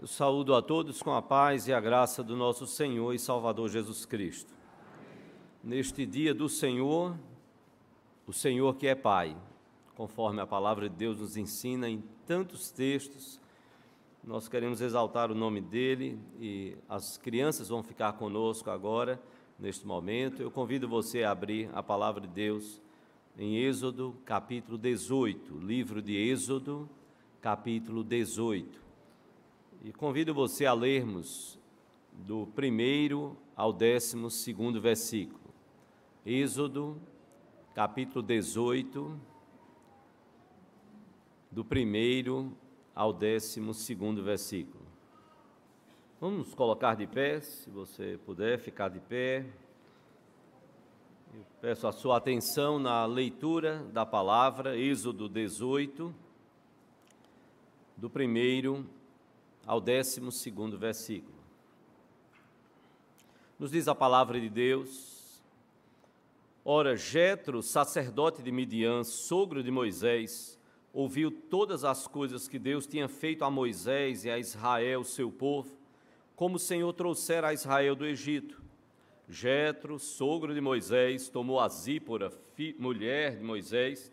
Eu saúdo a todos com a paz e a graça do nosso Senhor e Salvador Jesus Cristo. Neste dia do Senhor, o Senhor que é Pai, conforme a palavra de Deus nos ensina em tantos textos, nós queremos exaltar o nome dele e as crianças vão ficar conosco agora, neste momento. Eu convido você a abrir a palavra de Deus em Êxodo, capítulo 18, livro de Êxodo, capítulo 18. E convido você a lermos do primeiro ao décimo segundo versículo. Êxodo, capítulo 18, do primeiro ao décimo segundo versículo. Vamos colocar de pé, se você puder ficar de pé. Eu peço a sua atenção na leitura da palavra, Êxodo 18, do primeiro ao décimo segundo versículo. Nos diz a palavra de Deus: Ora, Jetro, sacerdote de Midian, sogro de Moisés, ouviu todas as coisas que Deus tinha feito a Moisés e a Israel, seu povo, como o Senhor trouxera a Israel do Egito. Jetro, sogro de Moisés, tomou a Zípora, mulher de Moisés,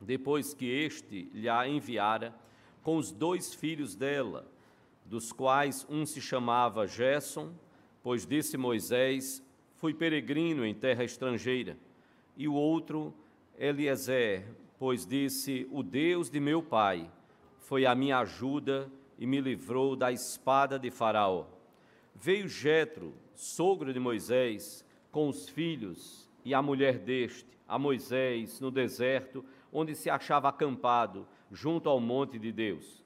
depois que este lhe a enviara, com os dois filhos dela, dos quais um se chamava Gerson, pois disse Moisés: Fui peregrino em terra estrangeira, e o outro Eliezer, pois disse: O Deus de meu pai foi a minha ajuda e me livrou da espada de Faraó. Veio Jetro, sogro de Moisés, com os filhos e a mulher deste, a Moisés, no deserto, onde se achava acampado, junto ao monte de Deus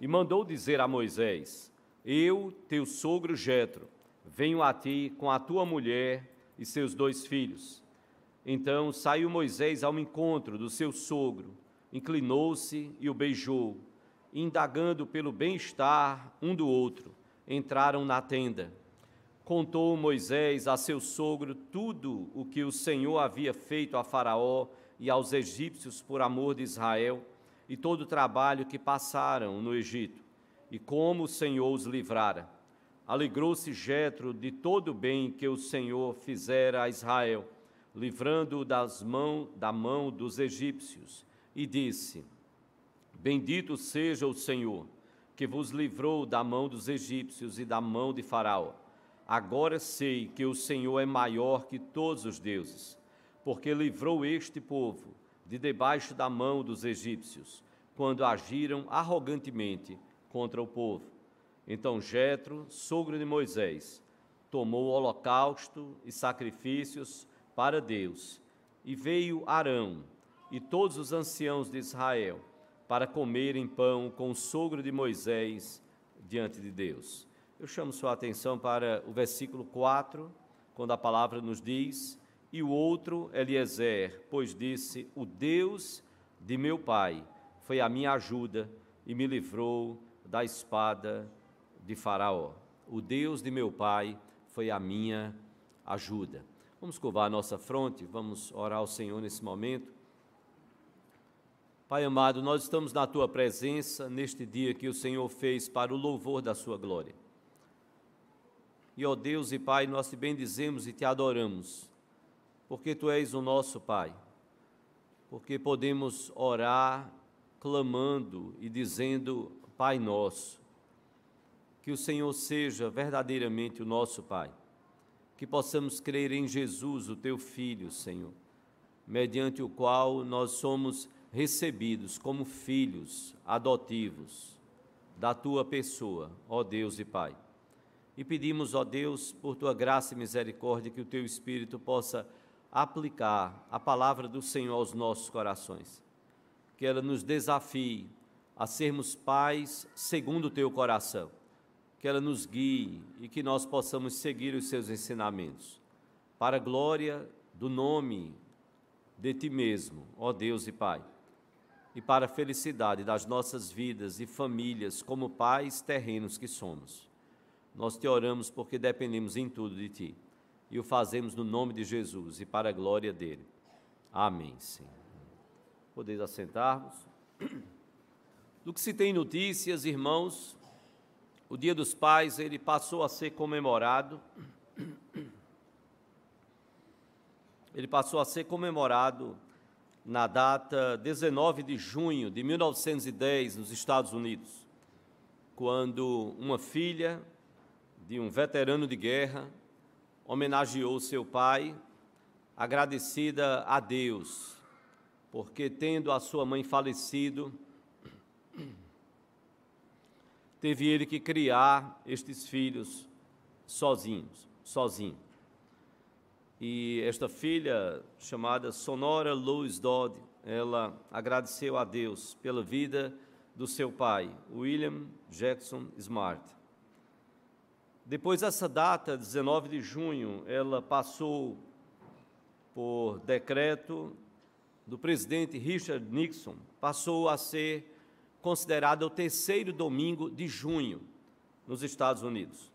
e mandou dizer a Moisés: Eu, teu sogro Jetro, venho a ti com a tua mulher e seus dois filhos. Então saiu Moisés ao encontro do seu sogro, inclinou-se e o beijou, indagando pelo bem-estar um do outro. Entraram na tenda. Contou Moisés a seu sogro tudo o que o Senhor havia feito a Faraó e aos egípcios por amor de Israel e todo o trabalho que passaram no Egito, e como o Senhor os livrara. Alegrou-se Jetro de todo o bem que o Senhor fizera a Israel, livrando-o das mão, da mão dos egípcios, e disse: Bendito seja o Senhor, que vos livrou da mão dos egípcios e da mão de Faraó. Agora sei que o Senhor é maior que todos os deuses, porque livrou este povo de debaixo da mão dos egípcios, quando agiram arrogantemente contra o povo. Então Jetro, sogro de Moisés, tomou o holocausto e sacrifícios para Deus, e veio Arão e todos os anciãos de Israel para comerem pão com o sogro de Moisés diante de Deus. Eu chamo sua atenção para o versículo 4, quando a palavra nos diz: e o outro Eliezer, pois disse: O Deus de meu pai foi a minha ajuda e me livrou da espada de Faraó. O Deus de meu pai foi a minha ajuda. Vamos curvar a nossa fronte, vamos orar ao Senhor nesse momento. Pai amado, nós estamos na tua presença neste dia que o Senhor fez para o louvor da sua glória. E ó Deus e Pai, nós te bendizemos e te adoramos porque tu és o nosso Pai, porque podemos orar clamando e dizendo: Pai nosso, que o Senhor seja verdadeiramente o nosso Pai, que possamos crer em Jesus, o teu Filho, Senhor, mediante o qual nós somos recebidos como filhos adotivos da tua pessoa, ó Deus e Pai. E pedimos, ó Deus, por tua graça e misericórdia, que o teu Espírito possa aplicar a palavra do Senhor aos nossos corações. Que ela nos desafie a sermos pais segundo o teu coração. Que ela nos guie e que nós possamos seguir os seus ensinamentos. Para a glória do nome de ti mesmo, ó Deus e Pai. E para a felicidade das nossas vidas e famílias como pais terrenos que somos. Nós te oramos porque dependemos em tudo de ti e o fazemos no nome de Jesus e para a glória dele. Amém, Senhor. Podeis assentar-vos. Do que se tem notícias, irmãos, o Dia dos Pais ele passou a ser comemorado. Ele passou a ser comemorado na data 19 de junho de 1910, nos Estados Unidos, quando uma filha de um veterano de guerra homenageou seu pai, agradecida a Deus, porque tendo a sua mãe falecido, teve ele que criar estes filhos sozinhos, sozinho. E esta filha, chamada Sonora Louis Dodd, ela agradeceu a Deus pela vida do seu pai, William Jackson Smart. Depois dessa data, 19 de junho, ela passou por decreto do presidente Richard Nixon, passou a ser considerada o terceiro domingo de junho nos Estados Unidos.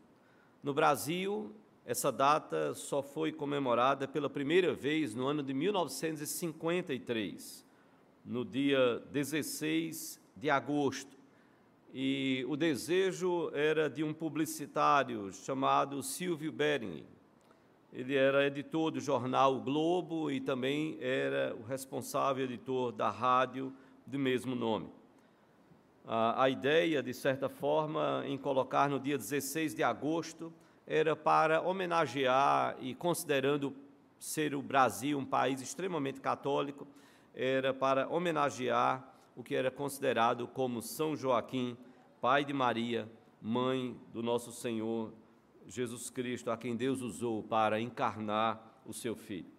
No Brasil, essa data só foi comemorada pela primeira vez no ano de 1953, no dia 16 de agosto. E o desejo era de um publicitário chamado Silvio Bering. Ele era editor do jornal o Globo e também era o responsável editor da rádio do mesmo nome a, a ideia, de certa forma, em colocar no dia 16 de agosto era para homenagear e considerando ser o Brasil um país extremamente católico, era para homenagear o que era considerado como São Joaquim, pai de Maria, mãe do nosso Senhor Jesus Cristo, a quem Deus usou para encarnar o seu filho.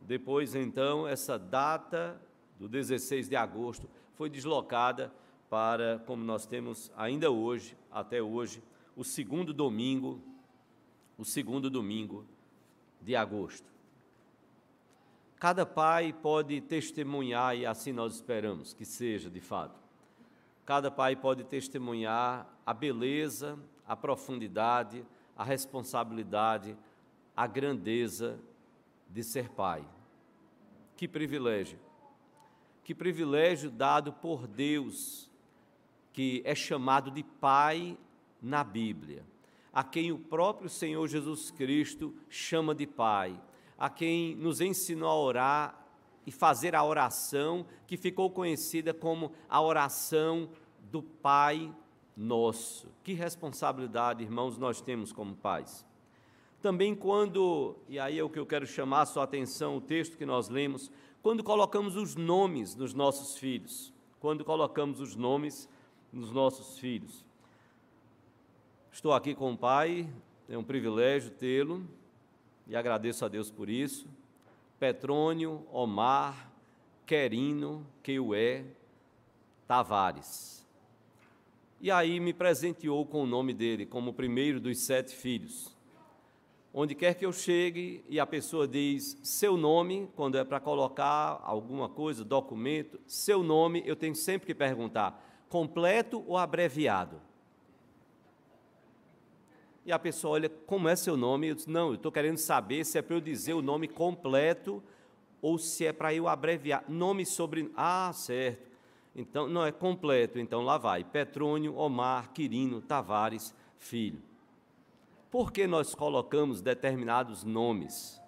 Depois, então, essa data do 16 de agosto foi deslocada para, como nós temos ainda hoje, até hoje, o segundo domingo, o segundo domingo de agosto. Cada pai pode testemunhar, e assim nós esperamos que seja de fato. Cada pai pode testemunhar a beleza, a profundidade, a responsabilidade, a grandeza de ser pai. Que privilégio! Que privilégio dado por Deus que é chamado de Pai na Bíblia, a quem o próprio Senhor Jesus Cristo chama de Pai, a quem nos ensinou a orar e fazer a oração que ficou conhecida como a oração do Pai Nosso. Que responsabilidade, irmãos, nós temos como pais. Também quando, e aí é o que eu quero chamar a sua atenção, o texto que nós lemos, quando colocamos os nomes dos nossos filhos, quando colocamos os nomes nos nossos filhos. Estou aqui com o pai, é um privilégio tê-lo e agradeço a Deus por isso. Petrônio, Omar, Querino, Queué, Tavares. E aí me presenteou com o nome dele como o primeiro dos sete filhos. Onde quer que eu chegue e a pessoa diz seu nome, quando é para colocar alguma coisa, documento, seu nome, eu tenho sempre que perguntar: completo ou abreviado? E a pessoa olha, como é seu nome? Eu disse, não, eu estou querendo saber se é para eu dizer o nome completo ou se é para eu abreviar. Nome sobre. Ah, certo. Então, não é completo, então lá vai. Petrônio, Omar, Quirino, Tavares, filho. Por que nós colocamos determinados nomes?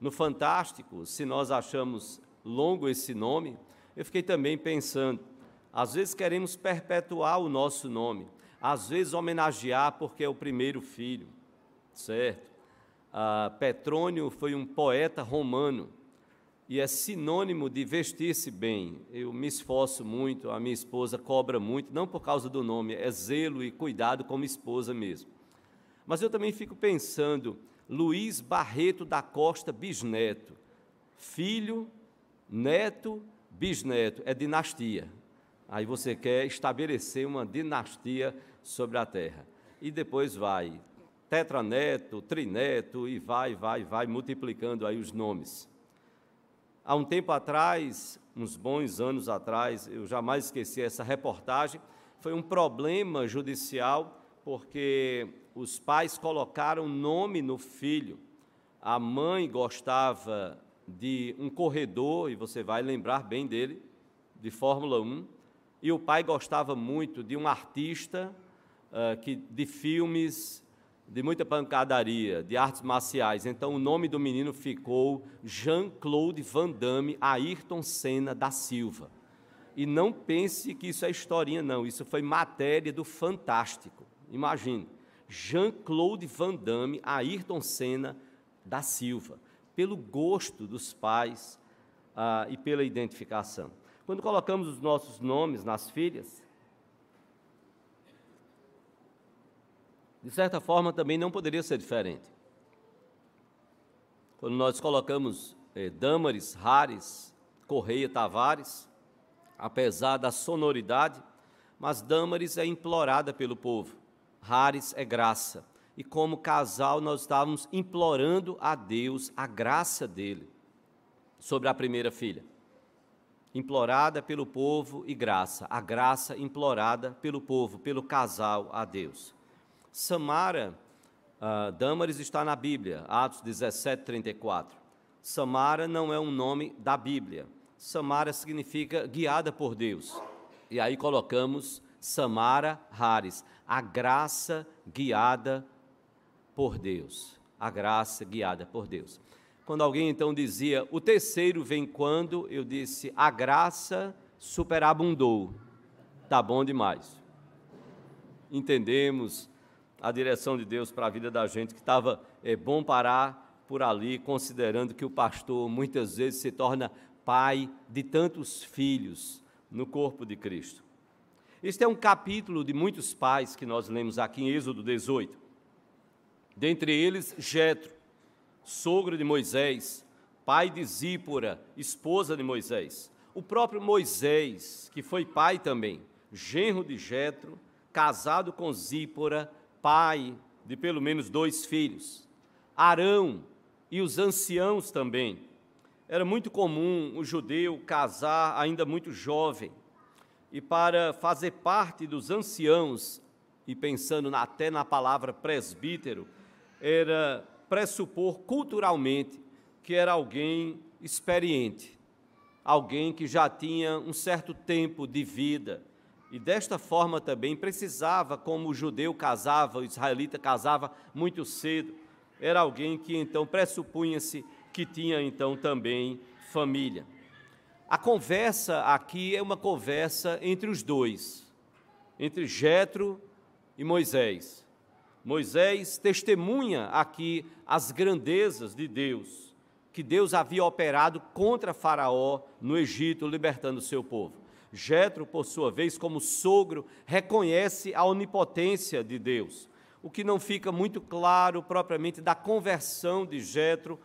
No Fantástico, se nós achamos longo esse nome, eu fiquei também pensando, às vezes queremos perpetuar o nosso nome, às vezes homenagear porque é o primeiro filho, certo? Ah, Petrônio foi um poeta romano e é sinônimo de vestir-se bem. Eu me esforço muito, a minha esposa cobra muito, não por causa do nome, é zelo e cuidado como esposa mesmo. Mas eu também fico pensando, Luiz Barreto da Costa Bisneto, filho, neto, bisneto, é dinastia. Aí você quer estabelecer uma dinastia sobre a terra. E depois vai tetraneto, trineto e vai, vai, vai multiplicando aí os nomes. Há um tempo atrás, uns bons anos atrás, eu jamais esqueci essa reportagem, foi um problema judicial porque os pais colocaram nome no filho. A mãe gostava de um corredor, e você vai lembrar bem dele, de Fórmula 1, e o pai gostava muito de um artista, uh, que, de filmes de muita pancadaria, de artes marciais. Então o nome do menino ficou Jean-Claude Van Damme Ayrton Senna da Silva. E não pense que isso é historinha, não. Isso foi matéria do Fantástico. Imagine. Jean-Claude Van Damme Ayrton Senna da Silva. Pelo gosto dos pais ah, e pela identificação. Quando colocamos os nossos nomes nas filhas, de certa forma também não poderia ser diferente. Quando nós colocamos eh, Damares, Rares, Correia Tavares, apesar da sonoridade, mas Damares é implorada pelo povo, Rares é graça. E como casal, nós estávamos implorando a Deus a graça dele sobre a primeira filha implorada pelo povo e graça, a graça implorada pelo povo, pelo casal a Deus. Samara, uh, está na Bíblia, Atos 17, 34. Samara não é um nome da Bíblia. Samara significa guiada por Deus. E aí colocamos Samara Hares, a graça guiada por Deus. A graça guiada por Deus. Quando alguém então dizia, o terceiro vem quando, eu disse, a graça superabundou. Tá bom demais. Entendemos a direção de Deus para a vida da gente, que estava é bom parar por ali, considerando que o pastor muitas vezes se torna pai de tantos filhos no corpo de Cristo. Este é um capítulo de muitos pais que nós lemos aqui em Êxodo 18. Dentre eles, Jetro, sogro de Moisés, pai de Zípora, esposa de Moisés. O próprio Moisés, que foi pai também, genro de Jetro, casado com Zípora, pai de pelo menos dois filhos. Arão e os anciãos também. Era muito comum o judeu casar ainda muito jovem. E para fazer parte dos anciãos, e pensando até na palavra presbítero, era pressupor culturalmente que era alguém experiente, alguém que já tinha um certo tempo de vida. E desta forma também precisava, como o judeu casava, o israelita casava muito cedo, era alguém que então pressupunha-se que tinha então também família. A conversa aqui é uma conversa entre os dois, entre Jetro e Moisés. Moisés testemunha aqui as grandezas de Deus, que Deus havia operado contra Faraó no Egito, libertando seu povo. Jetro, por sua vez, como sogro, reconhece a onipotência de Deus. O que não fica muito claro propriamente da conversão de Jetro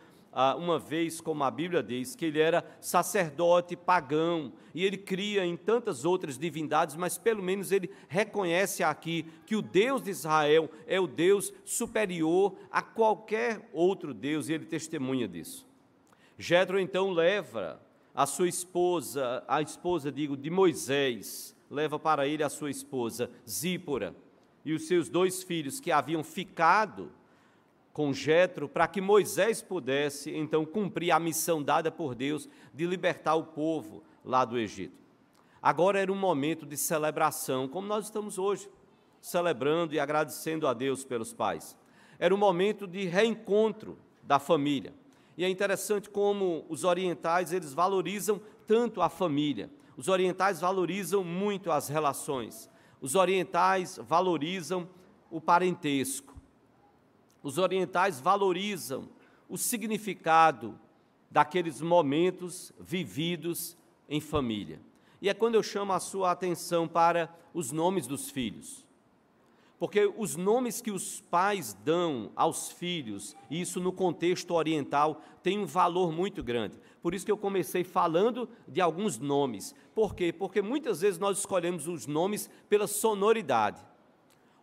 uma vez, como a Bíblia diz, que ele era sacerdote pagão e ele cria em tantas outras divindades, mas pelo menos ele reconhece aqui que o Deus de Israel é o Deus superior a qualquer outro Deus e ele testemunha disso. Jetro então leva a sua esposa, a esposa, digo, de Moisés, leva para ele a sua esposa, Zípora, e os seus dois filhos que haviam ficado com Jetro para que Moisés pudesse então cumprir a missão dada por Deus de libertar o povo lá do Egito. Agora era um momento de celebração, como nós estamos hoje, celebrando e agradecendo a Deus pelos pais. Era um momento de reencontro da família. E é interessante como os orientais eles valorizam tanto a família. Os orientais valorizam muito as relações. Os orientais valorizam o parentesco. Os orientais valorizam o significado daqueles momentos vividos em família. E é quando eu chamo a sua atenção para os nomes dos filhos. Porque os nomes que os pais dão aos filhos, isso no contexto oriental, tem um valor muito grande. Por isso que eu comecei falando de alguns nomes. Por quê? Porque muitas vezes nós escolhemos os nomes pela sonoridade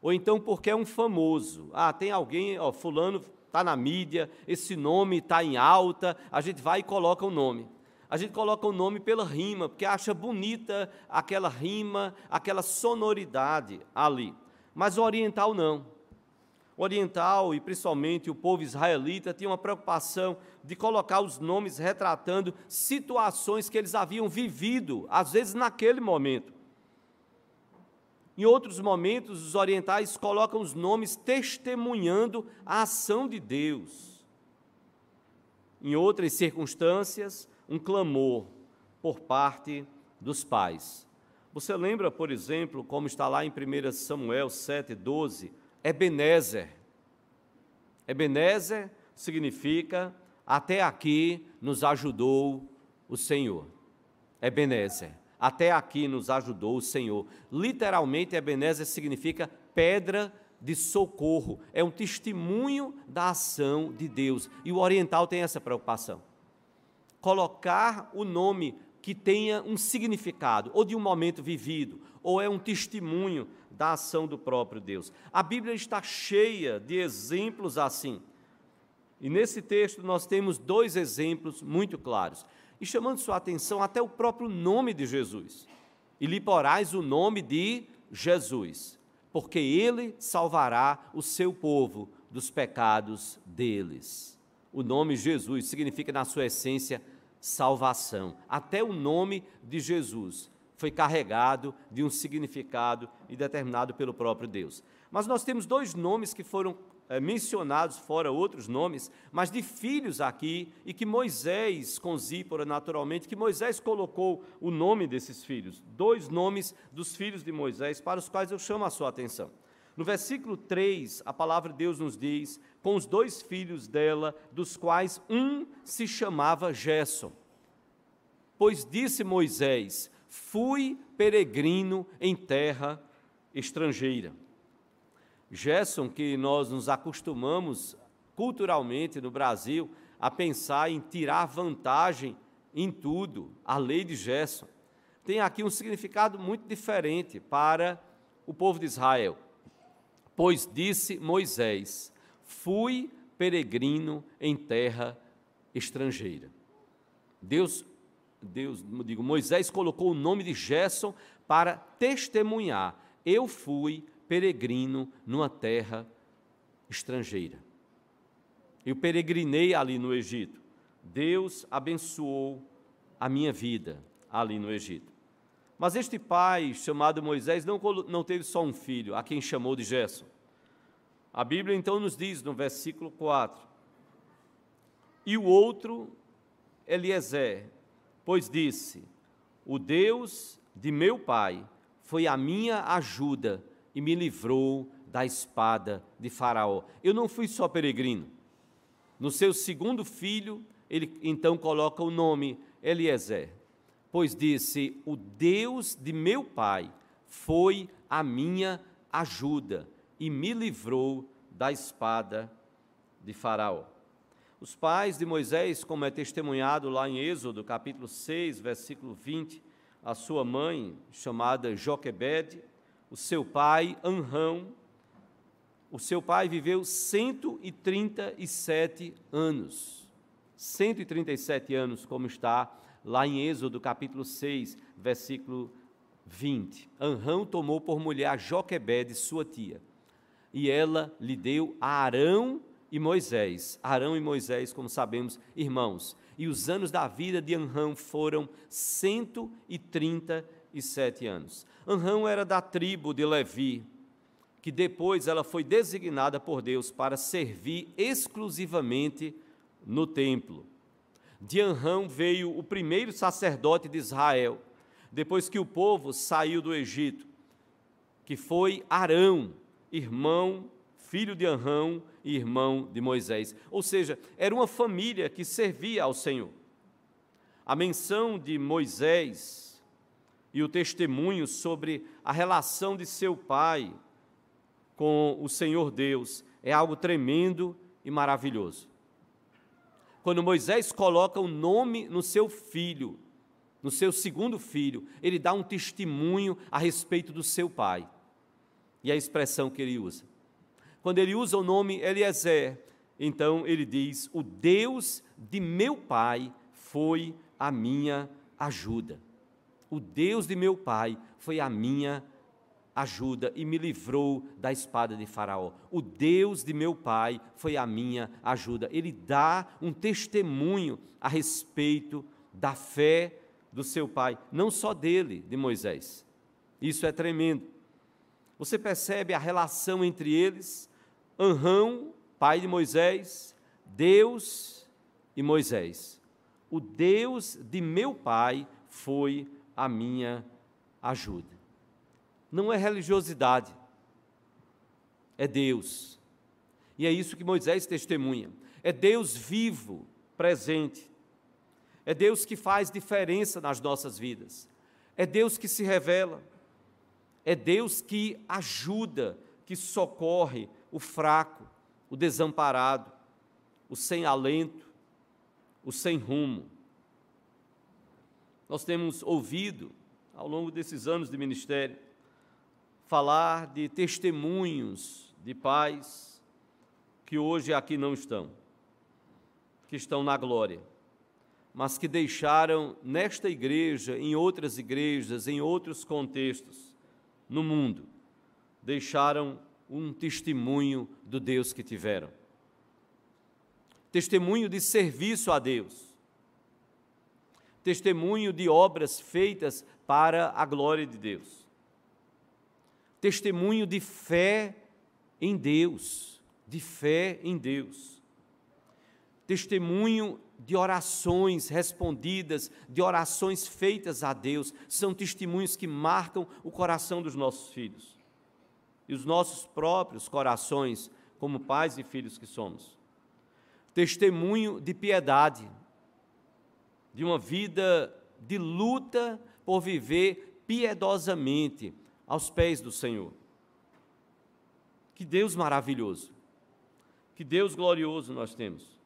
ou então porque é um famoso. Ah, tem alguém, ó, fulano está na mídia, esse nome está em alta, a gente vai e coloca o nome. A gente coloca o nome pela rima, porque acha bonita aquela rima, aquela sonoridade ali. Mas o oriental não. O oriental e principalmente o povo israelita tinha uma preocupação de colocar os nomes retratando situações que eles haviam vivido, às vezes naquele momento. Em outros momentos, os orientais colocam os nomes testemunhando a ação de Deus. Em outras circunstâncias, um clamor por parte dos pais. Você lembra, por exemplo, como está lá em 1 Samuel 7,12? Ebenezer. Ebenezer significa até aqui nos ajudou o Senhor. Ebenezer. Até aqui nos ajudou o Senhor. Literalmente, Ebenezer significa pedra de socorro. É um testemunho da ação de Deus. E o oriental tem essa preocupação. Colocar o nome que tenha um significado, ou de um momento vivido, ou é um testemunho da ação do próprio Deus. A Bíblia está cheia de exemplos assim. E nesse texto nós temos dois exemplos muito claros. E chamando sua atenção até o próprio nome de Jesus. E lhe porás o nome de Jesus, porque ele salvará o seu povo dos pecados deles. O nome Jesus significa, na sua essência, salvação. Até o nome de Jesus foi carregado de um significado e determinado pelo próprio Deus. Mas nós temos dois nomes que foram mencionados, fora outros nomes, mas de filhos aqui, e que Moisés, com Zípora naturalmente, que Moisés colocou o nome desses filhos. Dois nomes dos filhos de Moisés, para os quais eu chamo a sua atenção. No versículo 3, a palavra de Deus nos diz: com os dois filhos dela, dos quais um se chamava Gerson. Pois disse Moisés: Fui peregrino em terra estrangeira. Gerson, que nós nos acostumamos culturalmente no Brasil a pensar em tirar vantagem em tudo, a lei de Gerson, tem aqui um significado muito diferente para o povo de Israel. Pois disse Moisés: Fui peregrino em terra estrangeira. Deus, Deus, digo, Moisés colocou o nome de Gerson para testemunhar: Eu fui peregrino numa terra estrangeira. Eu peregrinei ali no Egito. Deus abençoou a minha vida ali no Egito. Mas este pai, chamado Moisés, não, não teve só um filho, a quem chamou de Gerson. A Bíblia então nos diz no versículo 4: E o outro, Eliezer, pois disse: O Deus de meu pai foi a minha ajuda e me livrou da espada de Faraó. Eu não fui só peregrino. No seu segundo filho, ele então coloca o nome Eliezer, pois disse: O Deus de meu pai foi a minha ajuda e me livrou da espada de Faraó. Os pais de Moisés, como é testemunhado lá em Êxodo, capítulo 6, versículo 20, a sua mãe, chamada Joquebede, o seu pai, Anrão, o seu pai viveu 137 anos. 137 anos, como está lá em Êxodo capítulo 6, versículo 20. Anrão tomou por mulher Joquebede, sua tia e ela lhe deu a Arão e Moisés. Arão e Moisés, como sabemos, irmãos. E os anos da vida de Anrão foram 137 anos. Anrão era da tribo de Levi, que depois ela foi designada por Deus para servir exclusivamente no templo. De Anrão veio o primeiro sacerdote de Israel, depois que o povo saiu do Egito, que foi Arão, irmão, filho de Anrão e irmão de Moisés. Ou seja, era uma família que servia ao Senhor. A menção de Moisés e o testemunho sobre a relação de seu pai com o Senhor Deus é algo tremendo e maravilhoso. Quando Moisés coloca o nome no seu filho, no seu segundo filho, ele dá um testemunho a respeito do seu pai e a expressão que ele usa. Quando ele usa o nome Eliezer, então ele diz: O Deus de meu pai foi a minha ajuda. O Deus de meu pai foi a minha ajuda e me livrou da espada de Faraó. O Deus de meu pai foi a minha ajuda. Ele dá um testemunho a respeito da fé do seu pai, não só dele, de Moisés. Isso é tremendo. Você percebe a relação entre eles? Anrão, pai de Moisés, Deus e Moisés. O Deus de meu pai foi a minha ajuda. Não é religiosidade, é Deus. E é isso que Moisés testemunha. É Deus vivo, presente. É Deus que faz diferença nas nossas vidas. É Deus que se revela. É Deus que ajuda, que socorre o fraco, o desamparado, o sem alento, o sem rumo. Nós temos ouvido, ao longo desses anos de ministério, falar de testemunhos de pais que hoje aqui não estão, que estão na glória, mas que deixaram nesta igreja, em outras igrejas, em outros contextos, no mundo, deixaram um testemunho do Deus que tiveram. Testemunho de serviço a Deus. Testemunho de obras feitas para a glória de Deus. Testemunho de fé em Deus, de fé em Deus. Testemunho de orações respondidas, de orações feitas a Deus, são testemunhos que marcam o coração dos nossos filhos e os nossos próprios corações, como pais e filhos que somos. Testemunho de piedade, de uma vida de luta por viver piedosamente aos pés do Senhor. Que Deus maravilhoso, que Deus glorioso nós temos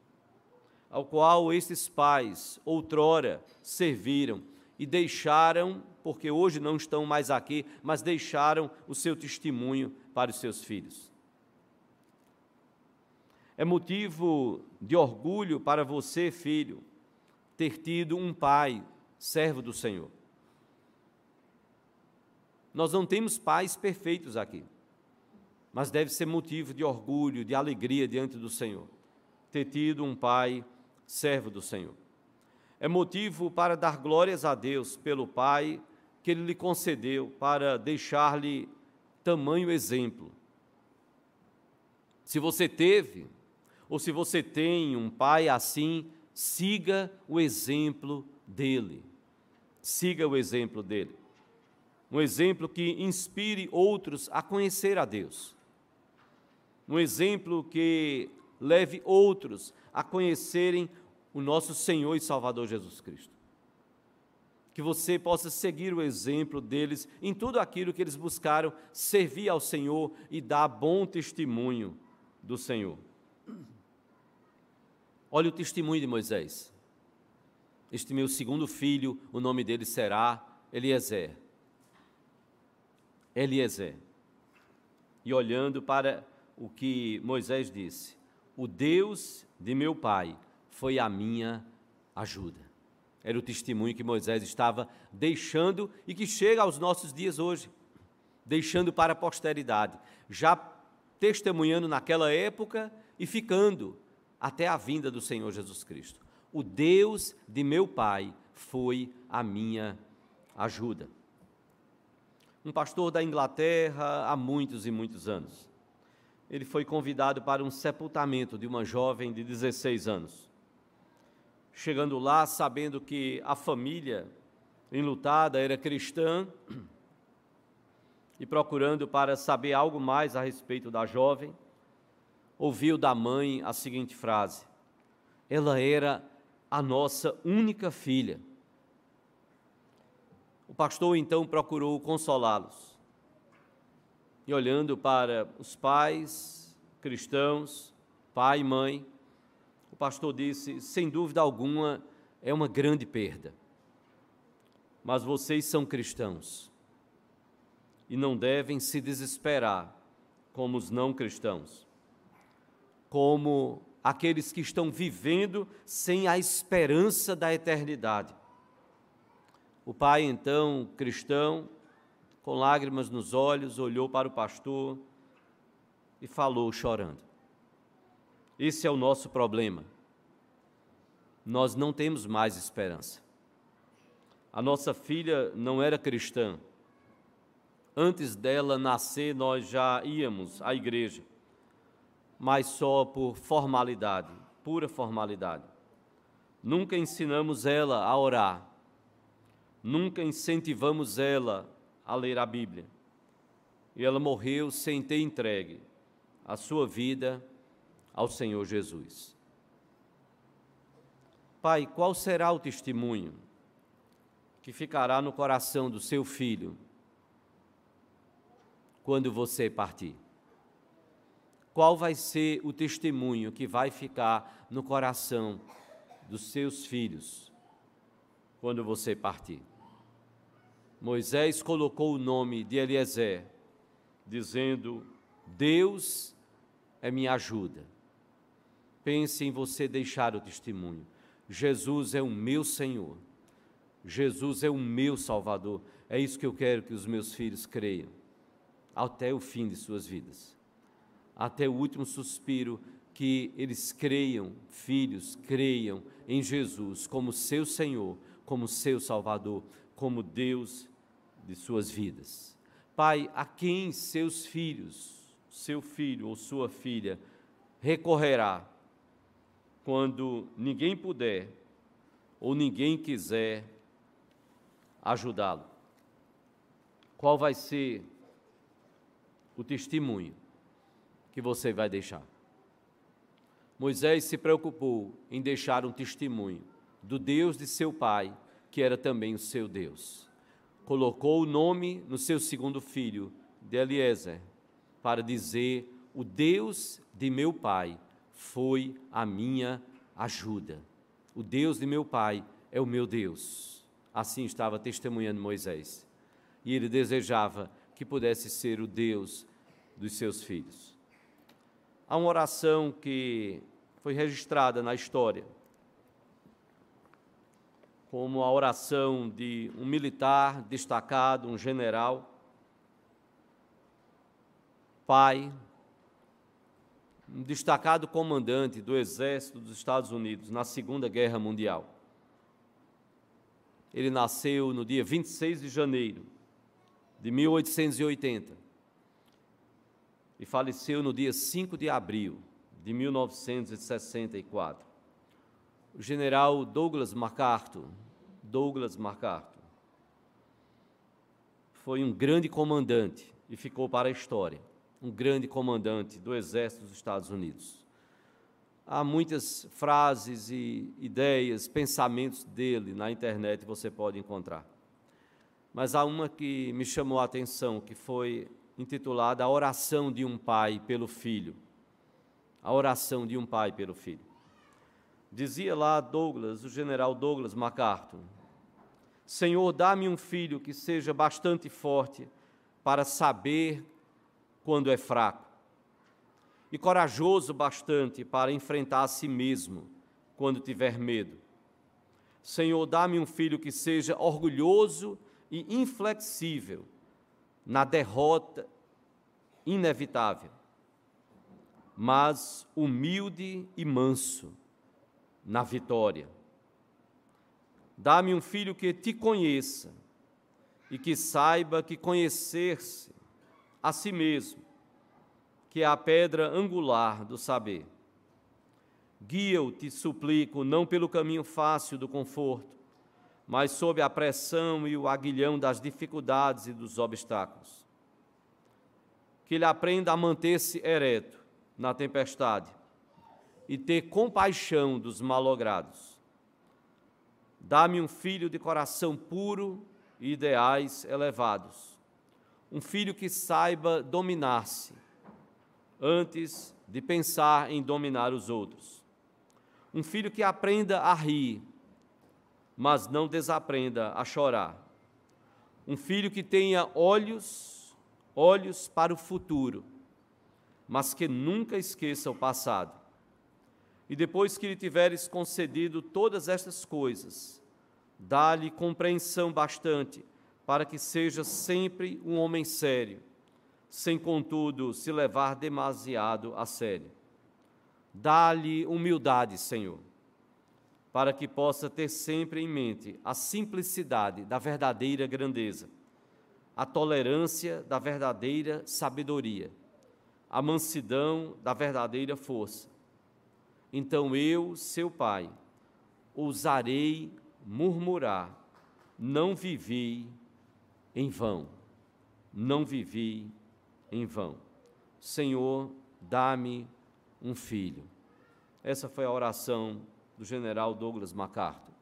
ao qual estes pais outrora serviram e deixaram, porque hoje não estão mais aqui, mas deixaram o seu testemunho para os seus filhos. É motivo de orgulho para você, filho, ter tido um pai, servo do Senhor. Nós não temos pais perfeitos aqui, mas deve ser motivo de orgulho, de alegria diante do Senhor, ter tido um pai servo do Senhor. É motivo para dar glórias a Deus pelo Pai que Ele lhe concedeu para deixar-lhe tamanho exemplo. Se você teve, ou se você tem um pai assim, siga o exemplo dele. Siga o exemplo dele. Um exemplo que inspire outros a conhecer a Deus. Um exemplo que leve outros a conhecerem o nosso Senhor e Salvador Jesus Cristo. Que você possa seguir o exemplo deles em tudo aquilo que eles buscaram servir ao Senhor e dar bom testemunho do Senhor. Olha o testemunho de Moisés. Este meu segundo filho, o nome dele será Eliezer. Eliezer. E olhando para o que Moisés disse: o Deus de meu pai foi a minha ajuda. Era o testemunho que Moisés estava deixando e que chega aos nossos dias hoje, deixando para a posteridade, já testemunhando naquela época e ficando até a vinda do Senhor Jesus Cristo. O Deus de meu pai foi a minha ajuda. Um pastor da Inglaterra há muitos e muitos anos ele foi convidado para um sepultamento de uma jovem de 16 anos. Chegando lá, sabendo que a família enlutada era cristã, e procurando para saber algo mais a respeito da jovem, ouviu da mãe a seguinte frase: Ela era a nossa única filha. O pastor então procurou consolá-los e olhando para os pais cristãos, pai e mãe, o pastor disse: sem dúvida alguma, é uma grande perda. Mas vocês são cristãos e não devem se desesperar como os não cristãos, como aqueles que estão vivendo sem a esperança da eternidade. O pai, então, cristão, com lágrimas nos olhos, olhou para o pastor e falou chorando: Esse é o nosso problema. Nós não temos mais esperança. A nossa filha não era cristã. Antes dela nascer, nós já íamos à igreja, mas só por formalidade, pura formalidade. Nunca ensinamos ela a orar, nunca incentivamos ela a ler a Bíblia. E ela morreu sem ter entregue a sua vida ao Senhor Jesus. Pai, qual será o testemunho que ficará no coração do seu filho quando você partir? Qual vai ser o testemunho que vai ficar no coração dos seus filhos quando você partir? Moisés colocou o nome de Eliezer, dizendo: Deus é minha ajuda. Pense em você deixar o testemunho. Jesus é o meu Senhor. Jesus é o meu Salvador. É isso que eu quero que os meus filhos creiam, até o fim de suas vidas, até o último suspiro, que eles creiam, filhos, creiam em Jesus como seu Senhor, como seu Salvador, como Deus de suas vidas. Pai, a quem seus filhos, seu filho ou sua filha, recorrerá quando ninguém puder ou ninguém quiser ajudá-lo? Qual vai ser o testemunho que você vai deixar? Moisés se preocupou em deixar um testemunho do Deus de seu pai, que era também o seu Deus. Colocou o nome no seu segundo filho, de Eliezer, para dizer: O Deus de meu pai foi a minha ajuda. O Deus de meu pai é o meu Deus. Assim estava testemunhando Moisés. E ele desejava que pudesse ser o Deus dos seus filhos. Há uma oração que foi registrada na história como a oração de um militar destacado, um general, pai, um destacado comandante do exército dos Estados Unidos na Segunda Guerra Mundial. Ele nasceu no dia 26 de janeiro de 1880 e faleceu no dia 5 de abril de 1964. O general Douglas MacArthur, Douglas MacArthur, foi um grande comandante e ficou para a história, um grande comandante do exército dos Estados Unidos. Há muitas frases e ideias, pensamentos dele na internet você pode encontrar. Mas há uma que me chamou a atenção, que foi intitulada A Oração de um Pai pelo Filho a oração de um pai pelo filho. Dizia lá Douglas, o general Douglas MacArthur: Senhor, dá-me um filho que seja bastante forte para saber quando é fraco, e corajoso bastante para enfrentar a si mesmo quando tiver medo. Senhor, dá-me um filho que seja orgulhoso e inflexível na derrota inevitável mas humilde e manso na vitória. Dá-me um filho que te conheça e que saiba que conhecer-se a si mesmo, que é a pedra angular do saber. Guia-o, te suplico, não pelo caminho fácil do conforto, mas sob a pressão e o aguilhão das dificuldades e dos obstáculos. Que ele aprenda a manter-se ereto, na tempestade e ter compaixão dos malogrados. Dá-me um filho de coração puro e ideais elevados, um filho que saiba dominar-se antes de pensar em dominar os outros, um filho que aprenda a rir, mas não desaprenda a chorar, um filho que tenha olhos, olhos para o futuro mas que nunca esqueça o passado. E depois que lhe tiveres concedido todas estas coisas, dá-lhe compreensão bastante para que seja sempre um homem sério, sem contudo se levar demasiado a sério. Dá-lhe humildade, Senhor, para que possa ter sempre em mente a simplicidade da verdadeira grandeza, a tolerância da verdadeira sabedoria, a mansidão da verdadeira força. Então eu, seu pai, ousarei murmurar: não vivi em vão, não vivi em vão. Senhor, dá-me um filho. Essa foi a oração do general Douglas MacArthur.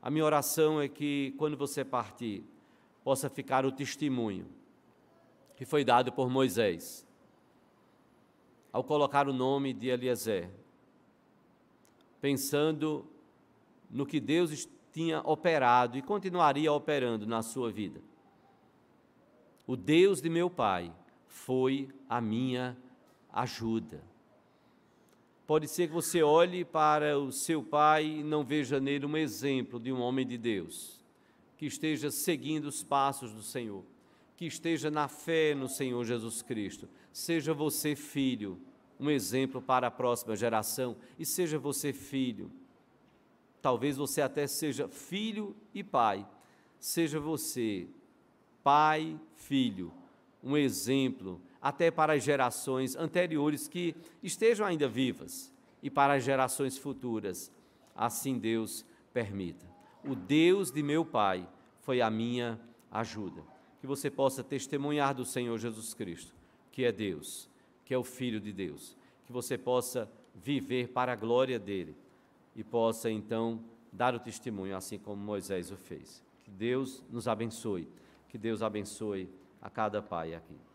A minha oração é que, quando você partir, possa ficar o testemunho que foi dado por Moisés, ao colocar o nome de Eliezer, pensando no que Deus tinha operado e continuaria operando na sua vida. O Deus de meu pai foi a minha ajuda. Pode ser que você olhe para o seu pai e não veja nele um exemplo de um homem de Deus, que esteja seguindo os passos do Senhor, que esteja na fé no Senhor Jesus Cristo. Seja você filho, um exemplo para a próxima geração, e seja você filho. Talvez você até seja filho e pai. Seja você pai, filho, um exemplo até para as gerações anteriores que estejam ainda vivas e para as gerações futuras. Assim Deus permita. O Deus de meu Pai foi a minha ajuda. Que você possa testemunhar do Senhor Jesus Cristo, que é Deus, que é o Filho de Deus. Que você possa viver para a glória dele e possa então dar o testemunho, assim como Moisés o fez. Que Deus nos abençoe. Que Deus abençoe a cada pai aqui.